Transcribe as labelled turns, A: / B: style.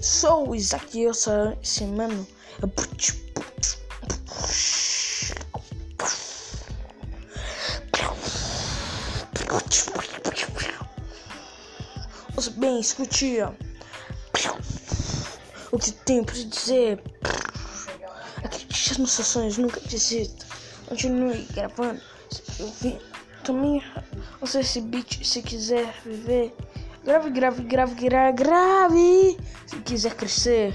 A: Sou Isaac eu esse mano. Bem, escute ó. o que tenho para dizer. Acredite nos seus sonhos, nunca desista. Continue gravando. Também usa esse beat se quiser viver. Grave, grave, grave, grave, grave. Se quiser crescer.